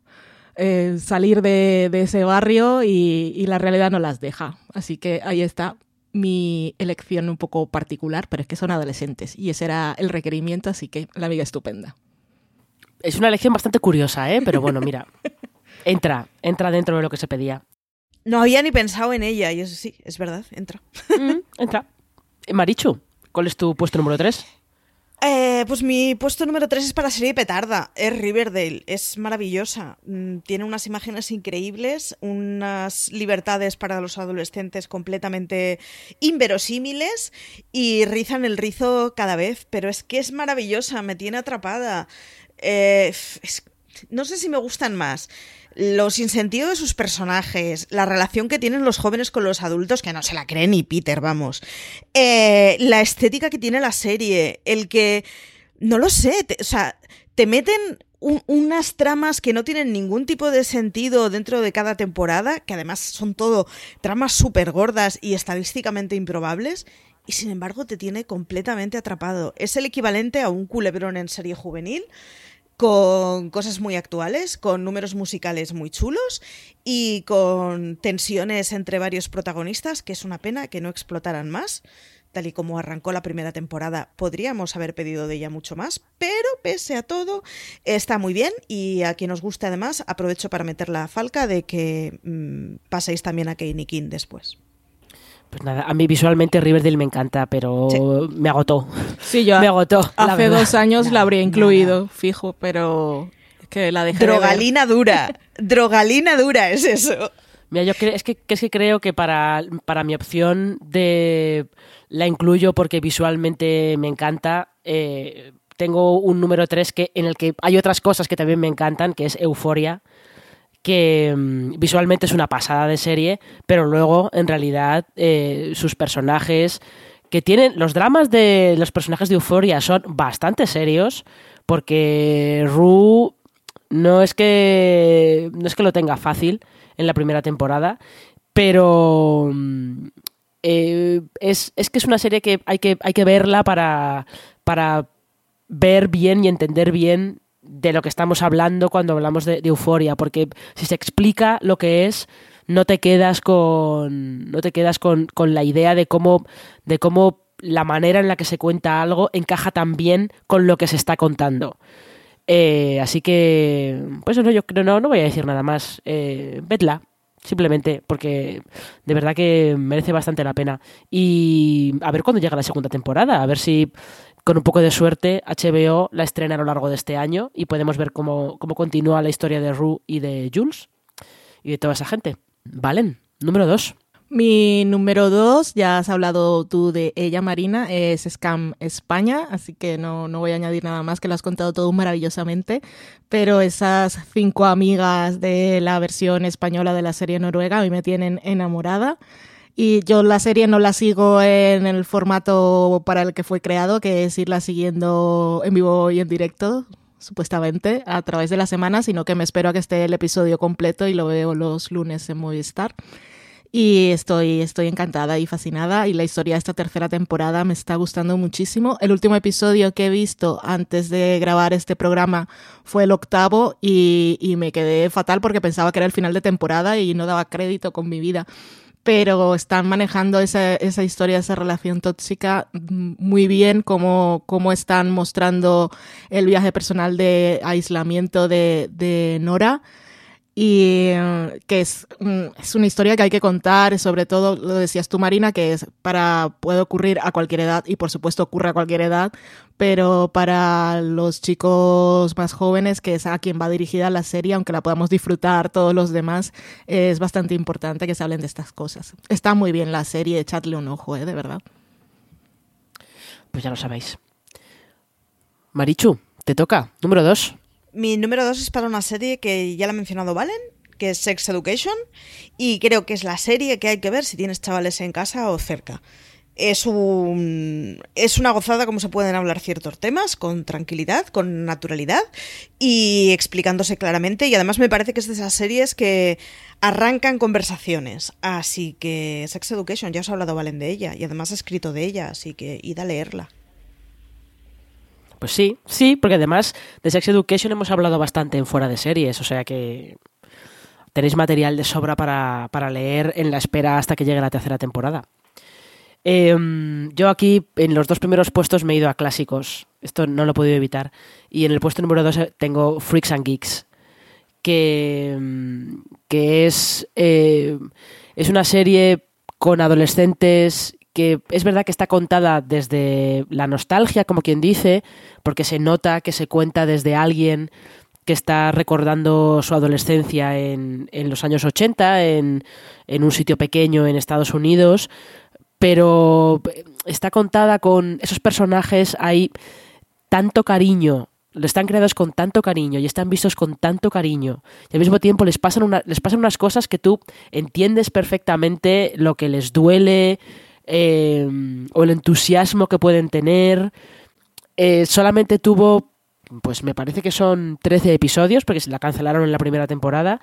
eh, salir de, ese barrio y, y la realidad no las deja. Así que ahí está mi elección un poco particular, pero es que son adolescentes y ese era el requerimiento, así que la amiga estupenda.
Es una elección bastante curiosa, ¿eh? Pero bueno, mira, entra, entra dentro de lo que se pedía.
No había ni pensado en ella y eso sí, es verdad, entra.
Mm, entra. Eh, Marichu, ¿cuál es tu puesto número 3?
Eh, pues mi puesto número 3 es para serie Petarda, es Riverdale, es maravillosa, mm, tiene unas imágenes increíbles, unas libertades para los adolescentes completamente inverosímiles y rizan el rizo cada vez, pero es que es maravillosa, me tiene atrapada. Eh, no sé si me gustan más los insentidos de sus personajes, la relación que tienen los jóvenes con los adultos, que no se la cree ni Peter, vamos. Eh, la estética que tiene la serie, el que. No lo sé, o sea, te meten unas tramas que no tienen ningún tipo de sentido dentro de cada temporada, que además son todo tramas súper gordas y estadísticamente improbables, y sin embargo te tiene completamente atrapado. Es el equivalente a un culebrón en serie juvenil con cosas muy actuales, con números musicales muy chulos y con tensiones entre varios protagonistas, que es una pena que no explotaran más. Tal y como arrancó la primera temporada, podríamos haber pedido de ella mucho más, pero pese a todo, está muy bien y a quien os guste además, aprovecho para meter la falca de que mm, paséis también a Kane King después.
Pues nada, a mí visualmente Riverdale me encanta, pero me agotó.
Sí, yo
me agotó.
Hace dos años la habría incluido, fijo, pero es que la dejé
Drogalina dura. Drogalina dura es eso.
Mira, yo es, que, es que creo que para, para mi opción de la incluyo porque visualmente me encanta. Eh, tengo un número 3 que, en el que hay otras cosas que también me encantan, que es Euforia que mm, visualmente es una pasada de serie, pero luego en realidad eh, sus personajes que tienen los dramas de los personajes de Euforia son bastante serios porque Rue no es que no es que lo tenga fácil en la primera temporada, pero mm, eh, es, es, que es una serie que hay que, hay que verla para, para ver bien y entender bien de lo que estamos hablando cuando hablamos de, euforia, porque si se explica lo que es, no te quedas con. no te quedas con, la idea de cómo. de cómo la manera en la que se cuenta algo encaja tan bien con lo que se está contando. Eh, así que, pues no, yo creo, no, no voy a decir nada más. Eh, vedla, simplemente, porque de verdad que merece bastante la pena. Y a ver cuándo llega la segunda temporada, a ver si con un poco de suerte, HBO la estrena a lo largo de este año y podemos ver cómo, continúa la historia de Rue y de Jules y de toda esa gente. Valen, número dos.
Mi número dos, ya has hablado tú de ella, Marina, es Scam España, así que no, no voy a añadir nada más, que lo has contado todo maravillosamente, pero esas cinco amigas de la versión española de la serie noruega a mí me tienen enamorada. Y yo la serie no la sigo en el formato para el que fue creado, que es irla siguiendo en vivo y en directo, supuestamente, a través de la semana, sino que me espero a que esté el episodio completo y lo veo los lunes en Movistar. Y estoy, estoy encantada y fascinada y la historia de esta tercera temporada me está gustando muchísimo. El último episodio que he visto antes de grabar este programa fue el octavo y, y me quedé fatal porque pensaba que era el final de temporada y no daba crédito con mi vida pero están manejando esa, esa historia, esa relación tóxica muy bien, como, como están mostrando el viaje personal de aislamiento de Nora y eh, que es, mm, es, una historia que hay que contar, sobre todo, lo decías tú Marina, que es para, puede ocurrir a cualquier edad y por supuesto ocurre a cualquier edad, pero para los chicos más jóvenes, que es a quien va dirigida la serie, aunque la podamos disfrutar todos los demás, es bastante importante que se hablen de estas cosas. Está muy bien la serie, echadle un ojo, ¿eh? de verdad.
Pues ya lo sabéis. Marichu, te toca, número dos.
Mi número dos es para una serie que ya la ha mencionado Valen, que es Sex Education, y creo que es la serie que hay que ver si tienes chavales en casa o cerca. Es, un, es una gozada como se pueden hablar ciertos temas, con tranquilidad, con naturalidad y explicándose claramente. Y además me parece que es de esas series que arrancan conversaciones. Así que Sex Education, ya os ha hablado Valen de ella y además ha escrito de ella, así que id a leerla.
Pues sí, sí, porque además de Sex Education hemos hablado bastante en fuera de series, o sea que tenéis material de sobra para, leer en la espera hasta que llegue la tercera temporada. Em, yo aquí en los dos primeros puestos me he ido a clásicos, esto no lo he podido evitar, y en el puesto número dos tengo Freaks and Geeks, que, que es, eh, es una serie con adolescentes que es verdad que está contada desde la nostalgia, como quien dice, porque se nota que se cuenta desde alguien que está recordando su adolescencia en, en los años 80, en, en un sitio pequeño en Estados Unidos, pero está contada con esos personajes, hay tanto cariño están creados con tanto cariño y están vistos con tanto cariño y al mismo tiempo les pasan, una, les pasan unas cosas que tú entiendes perfectamente lo que les duele, Em, o el entusiasmo que pueden tener. Eh, solamente tuvo, pues me parece que son 13 episodios, porque se la cancelaron en la primera temporada,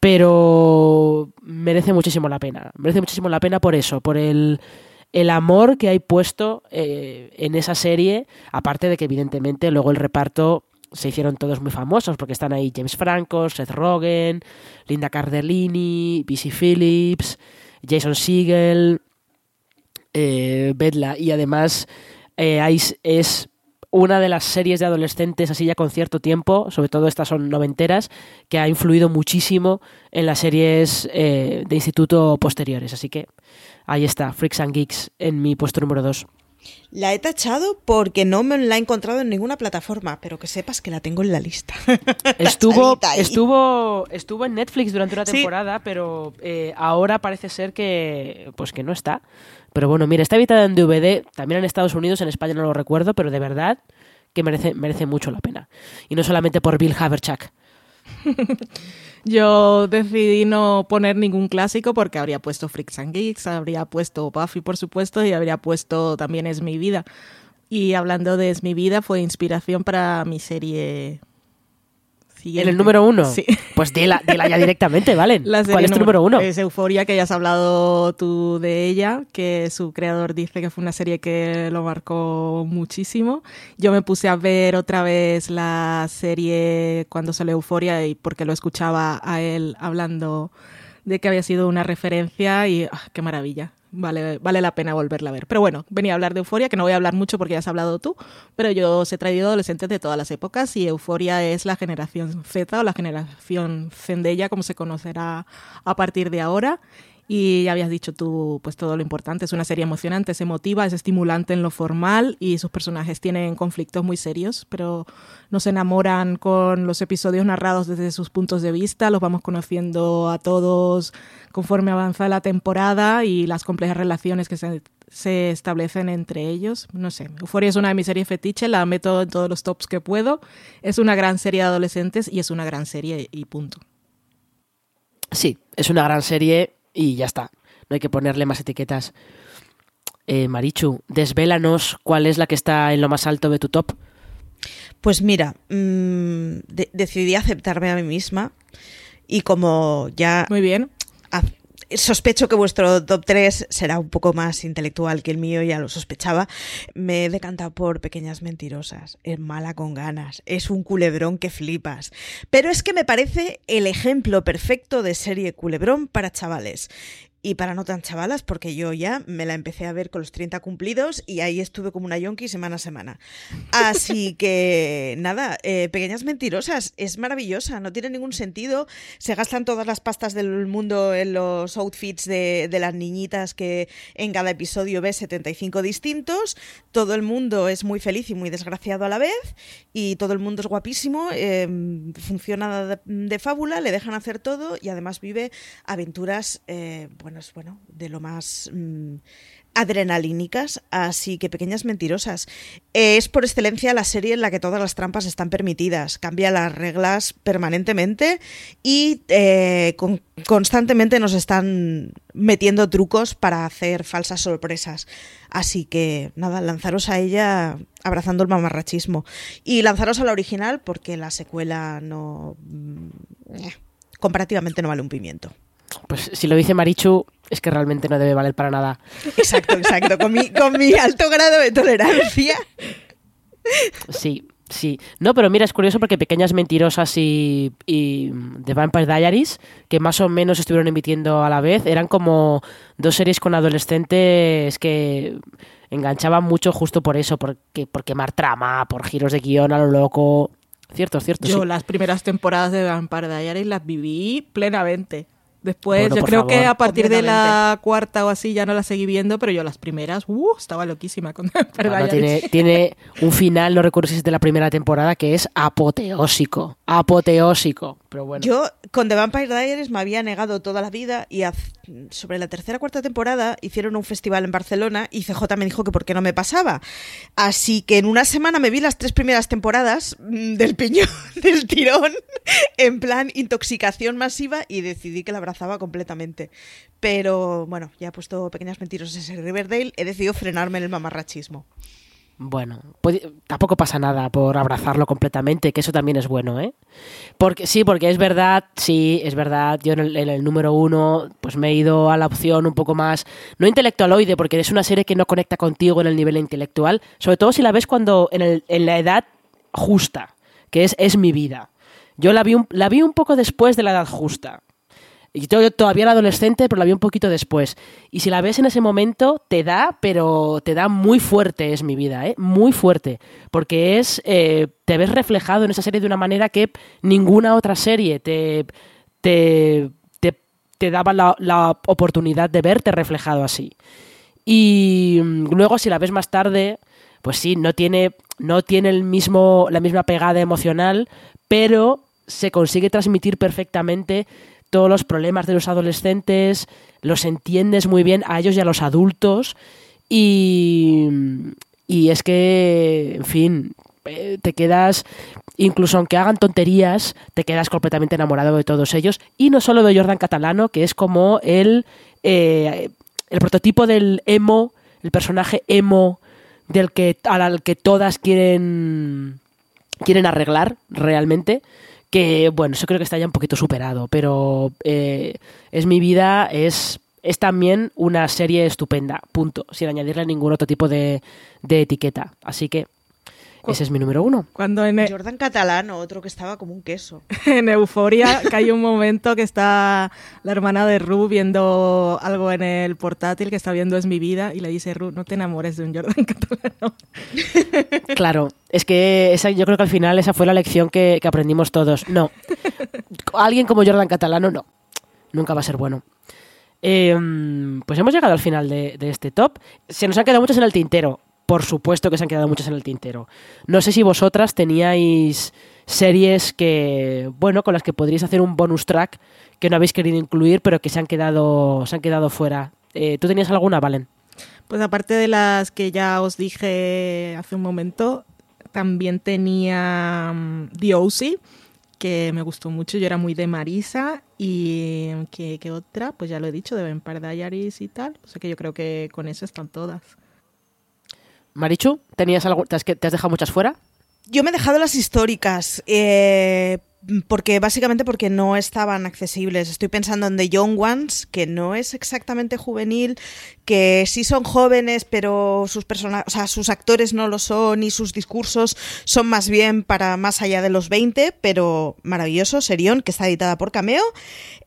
pero merece muchísimo la pena. Merece muchísimo la pena por eso, por el, el amor que hay puesto eh, en esa serie, aparte de que evidentemente luego el reparto se hicieron todos muy famosos, porque están ahí James Franco, Seth Rogen, Linda Cardellini, B.C. Phillips, Jason Segel, eh, vedla. Y además eh, es una de las series de adolescentes así ya con cierto tiempo, sobre todo estas son noventeras, que ha influido muchísimo en las series eh, de instituto posteriores. Así que ahí está, Freaks and Geeks en mi puesto número 2.
La he tachado porque no me la he encontrado en ninguna plataforma, pero que sepas que la tengo en la lista.
estuvo, estuvo, estuvo en Netflix durante una temporada, pero eh, ahora parece ser que, pues que no está. Pero bueno, mira, está editada en DVD, también en Estados Unidos, en España no lo recuerdo, pero de verdad que merece, merece mucho la pena. Y no solamente por Bill Haverchuck.
Yo decidí no poner ningún clásico porque habría puesto Freaks and Geeks, habría puesto Buffy, por supuesto, y habría puesto también Es mi vida. Y hablando de Es mi vida, fue inspiración para mi serie
¿En el número uno? Sí. Pues dila, ya directamente, ¿vale? ¿Cuál es tu número uno?
Es Euforia, que ya has hablado tú de ella, que su creador dice que fue una serie que lo marcó muchísimo. Yo me puse a ver otra vez la serie cuando salió Euforia y porque lo escuchaba a él hablando de que había sido una referencia y ah, qué maravilla vale, vale la pena volverla a ver. Pero bueno, venía a hablar de Euforia, que no voy a hablar mucho porque ya has hablado tú, pero yo os he traído adolescentes de todas las épocas y Euforia es la generación Z o la generación Zendaya, como se conocerá a partir de ahora. Y ya habías dicho tú, pues todo lo importante. Es una serie emocionante, es emotiva, es estimulante en lo formal y sus personajes tienen conflictos muy serios, pero nos enamoran con los episodios narrados desde sus puntos de vista. Los vamos conociendo a todos conforme avanza la temporada y las complejas relaciones que se, establecen entre ellos. No sé, Euphoria es una de mis series fetiche, la meto en todos los tops que puedo. Es una gran serie de adolescentes y es una gran serie y punto.
Sí, es una gran serie y ya está. No hay que ponerle más etiquetas. Eh, Marichu, desvélanos cuál es la que está en lo más alto de tu top.
Pues mira, mm, decidí aceptarme a mí misma y como ya...
Muy bien.
Sospecho que vuestro top 3 será un poco más intelectual que el mío, ya lo sospechaba. Me he decantado por Pequeñas Mentirosas. Es mala con ganas. Es un culebrón que flipas. Pero es que me parece el ejemplo perfecto de serie culebrón para chavales. Y para no tan chavalas, porque yo ya me la empecé a ver con los 30 cumplidos y ahí estuve como una yonki semana a semana. Así que nada, eh, Pequeñas Mentirosas, es maravillosa, no tiene ningún sentido, se gastan todas las pastas del mundo en los outfits de, de las niñitas que en cada episodio ves 75 distintos, todo el mundo es muy feliz y muy desgraciado a la vez y todo el mundo es guapísimo, eh, funciona de, de fábula, le dejan hacer todo y además vive aventuras, eh, bueno, bueno, de lo más mm, adrenalínicas, así que pequeñas mentirosas. Es por excelencia la serie en la que todas las trampas están permitidas, cambia las reglas permanentemente y eh, con- constantemente nos están metiendo trucos para hacer falsas sorpresas. Así que nada, lanzaros a ella abrazando el mamarrachismo. Y lanzaros a la original porque la secuela no... mm, eh, comparativamente no vale un pimiento.
Pues si lo dice Marichu, es que realmente no debe valer para nada.
Exacto, exacto. Con mi, con mi alto grado de tolerancia.
Sí, sí. No, pero mira, es curioso porque Pequeñas Mentirosas y, y The Vampire Diaries, que más o menos estuvieron emitiendo a la vez, eran como dos series con adolescentes que enganchaban mucho justo por eso, porque, por quemar trama, por giros de guion a lo loco. Cierto, cierto.
Yo
sí.
las primeras temporadas de Vampire Diaries las viví plenamente. Después,
Bueno,
yo creo que
favor.
a partir de la cuarta o así ya no la seguí viendo, pero yo las primeras, uh, estaba loquísima con Vampire
Bueno,
Diaries.
tiene, tiene un final, no recuerdo si es de la primera temporada, que es apoteósico. Apoteósico. Pero bueno.
Yo con The Vampire Diaries me había negado toda la vida y sobre la tercera o cuarta temporada hicieron un festival en Barcelona y CJ me dijo que por qué no me pasaba. Así que en una semana me vi las tres primeras temporadas mm, del piñón, del tirón, en plan intoxicación masiva y decidí que la completamente. Pero bueno, ya he puesto pequeñas mentirosas en Riverdale, he decidido frenarme en el mamarrachismo.
Bueno, puede- tampoco pasa nada por abrazarlo completamente, que eso también es bueno, ¿eh? Porque sí, porque es verdad, sí, es verdad. Yo en el, el número uno, pues me he ido a la opción un poco más, no intelectualoide, porque es una serie que no conecta contigo en el nivel intelectual, sobre todo si la ves cuando en, el- en la edad justa, que es es mi vida. Yo la vi un, la vi un poco después de la edad justa. Y yo todavía era adolescente, pero la vi un poquito después. Y si la ves en ese momento, te da, pero te da muy fuerte, es mi vida, ¿eh? Muy fuerte. Porque es. eh, te ves reflejado en esa serie de una manera que ninguna otra serie te. te. te, te daba la, la oportunidad de verte reflejado así. Y luego, si la ves más tarde, pues sí, no tiene, no tiene el mismo, la misma pegada emocional, pero se consigue transmitir perfectamente todos los problemas de los adolescentes, los entiendes muy bien a ellos y a los adultos. Y, y es que, en fin, eh, te quedas, incluso aunque hagan tonterías, te quedas completamente enamorado de todos ellos. Y no solo de Jordan Catalano, que es como el, eh, el prototipo del emo, el personaje emo del que, al que todas quieren, quieren arreglar realmente. Que bueno, eso creo que está ya un poquito superado, pero eh, es mi vida, es, es también una serie estupenda, punto, sin añadirle ningún otro tipo de, de etiqueta. Así que ese es mi número uno.
Cuando en, e-
Jordan Catalano, otro que estaba como un queso.
en Euforia que hay un momento que está la hermana de Ru viendo algo en el portátil que está viendo Es mi vida y le dice Ru, no te enamores de un Jordan catalano.
Claro, es que esa, yo creo que al final esa fue la lección que, que aprendimos todos. No, alguien como Jordan Catalano no, nunca va a ser bueno. Eh, pues hemos llegado al final de, de este top. Se nos han quedado muchos en el tintero. Por supuesto que se han quedado muchos en el tintero. No sé si vosotras teníais series que, bueno, con las que podríais hacer un bonus track que no habéis querido incluir, pero que se han quedado, se han quedado fuera. Eh, ¿Tú tenías alguna, Valen?
Pues aparte de las que ya os dije hace un momento, también tenía mm, The O.C., que me gustó mucho. Yo era muy de Marisa y ¿qué, qué otra? Pues ya lo he dicho, de Vampire Diaries y tal. O sea que yo creo que con eso están todas.
Marichu, ¿tenías algo, te, has, te has dejado muchas fuera?
Yo me he dejado las históricas, eh, porque básicamente porque no estaban accesibles. Estoy pensando en The Young Ones, que no es exactamente juvenil, que sí son jóvenes, pero sus personajes, o sea, sus actores no lo son y sus discursos son más bien para más allá de los 20, pero maravilloso, Serión, que está editada por Cameo.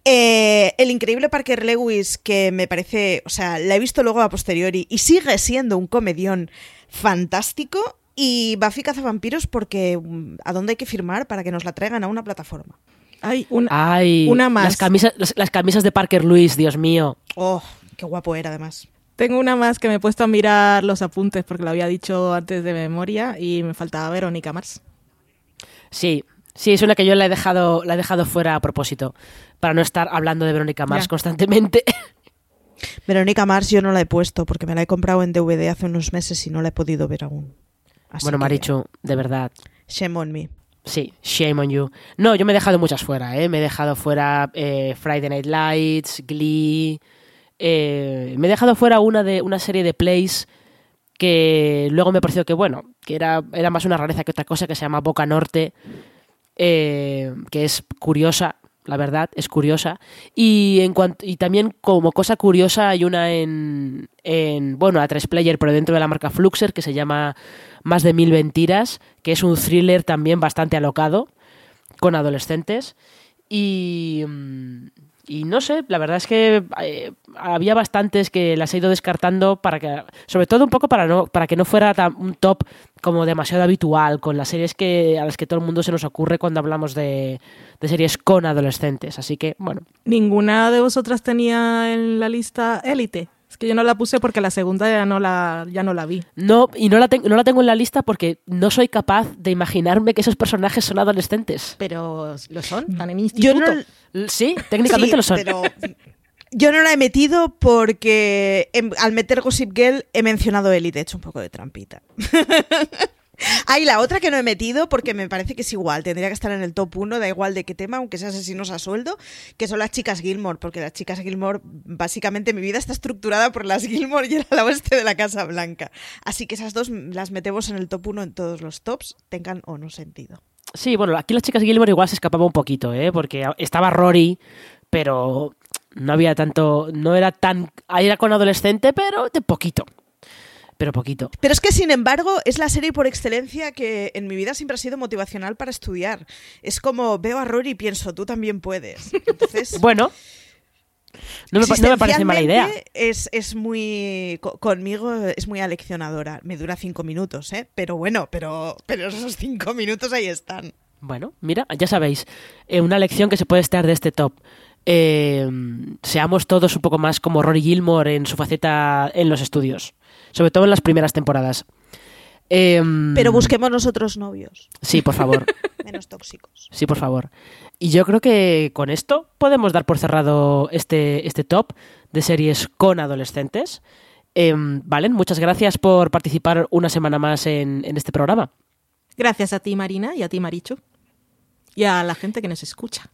Eh, el increíble Parker Lewis, que me parece, o sea, la he visto luego a posteriori y sigue siendo un comedión fantástico y Buffy Cazavampiros porque mm, ¿a dónde hay que firmar para que nos la traigan a una plataforma?
Hay una,
Ay,
una más.
Las camisas, las, las camisas de Parker Lewis, Dios mío.
Oh, qué guapo era además.
Tengo una más que me he puesto a mirar los apuntes porque lo había dicho antes de memoria y me faltaba Verónica Mars.
Sí, sí, es una que yo la he dejado, la he dejado fuera a propósito, para no estar hablando de Verónica Mars
Ya.
constantemente.
Verónica Mars yo no la he puesto porque me la he comprado en DVD hace unos meses y no la he podido ver aún. Así
bueno,
que,
Marichu, de verdad.
Shame on me.
Sí, shame on you. No, yo me he dejado muchas fuera, ¿eh? Me he dejado fuera eh, Friday Night Lights, Glee. eh, me he dejado fuera una de una serie de plays que luego me pareció que, bueno, que era, era más una rareza que otra cosa, que se llama Boca Norte, eh, que es curiosa, la verdad, es curiosa. Y, en cuanto, y también como cosa curiosa hay una en, en, bueno, a tres player, pero dentro de la marca Fluxer, que se llama Más de mil mentiras, que es un thriller también bastante alocado, con adolescentes. Y, mm, y no sé, la verdad es que eh, había bastantes que las he ido descartando para que, sobre todo un poco para no, para que no fuera tan- un top como demasiado habitual con las series que a las que todo el mundo se nos ocurre cuando hablamos de, de series con adolescentes. Así que, bueno,
Ninguna de vosotras tenía en la lista Élite. Que yo no la puse porque la segunda ya no la, ya no la vi.
no, y no la, ten- no la tengo en la lista porque no soy capaz de imaginarme que esos personajes son adolescentes.
Pero lo son, están en
Yo
instituto.
no,
L- Sí, técnicamente
Sí,
lo son.
pero yo no la he metido porque em- al meter Gossip Girl he mencionado Elite, he hecho un poco de trampita. Hay la otra que no he metido porque me parece que es igual, tendría que estar en el top 1, da igual de qué tema, aunque sea asesinos a sueldo, que son las chicas Gilmore, porque las chicas Gilmore, básicamente mi vida está estructurada por las Gilmore y el oeste de la Casa Blanca. Así que esas dos las metemos en el top 1 en todos los tops, tengan o no sentido.
Sí, bueno, aquí las chicas Gilmore igual se escapaba un poquito, ¿eh? Porque estaba Rory, pero no había tanto, no era tan, era con adolescente, pero de poquito, pero poquito.
Pero es que, sin embargo, es la serie por excelencia que en mi vida siempre ha sido motivacional para estudiar. Es como veo a Rory y pienso, tú también puedes. Entonces,
Bueno, no me, pa- no me parece mala idea.
Es, es muy. co- Conmigo es muy aleccionadora. Me dura cinco minutos, ¿eh? Pero bueno, pero, pero esos cinco minutos ahí están.
Bueno, mira, ya sabéis, eh, una lección que se puede estar de este top. Eh, seamos todos un poco más como Rory Gilmore en su faceta en los estudios, sobre todo en las primeras temporadas. Eh,
Pero busquemos nosotros novios,
Sí, por favor.
menos tóxicos.
Sí, por favor. Y yo creo que con esto podemos dar por cerrado este, este top de series con adolescentes. Em, Valen, muchas gracias por participar una semana más en, en este programa.
Gracias a ti, Marina, y a ti, Marichu. Y a la gente que nos escucha.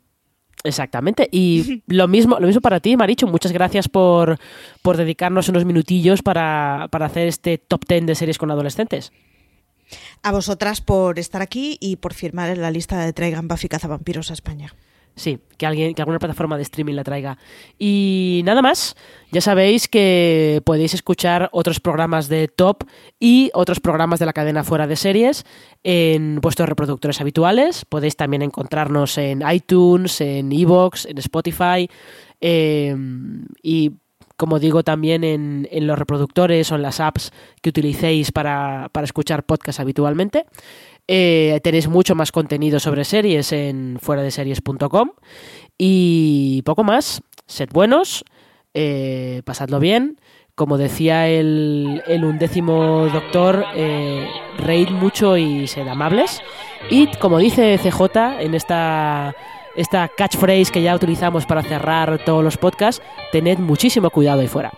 Exactamente. Y lo mismo, lo mismo para ti, Maricho. Muchas gracias por, por dedicarnos unos minutillos para, para hacer este top 10 de series con adolescentes.
A vosotras por estar aquí y por firmar en la lista de Traigan Buffy Cazavampiros a España.
Sí, que alguien, que alguna plataforma de streaming la traiga. Y nada más, ya sabéis que podéis escuchar otros programas de Top y otros programas de la cadena fuera de series en vuestros reproductores habituales. Podéis también encontrarnos en iTunes, en Evox, en Spotify eh, y como digo también en, en los reproductores o en las apps que utilicéis para, para escuchar podcasts habitualmente. Eh, tenéis mucho más contenido sobre series en fuera de series.com y poco más. Sed buenos, eh, pasadlo bien. Como decía el, el undécimo doctor, eh, reíd mucho y sed amables. Y como dice CJ en esta, esta catchphrase que ya utilizamos para cerrar todos los podcasts, tened muchísimo cuidado ahí fuera.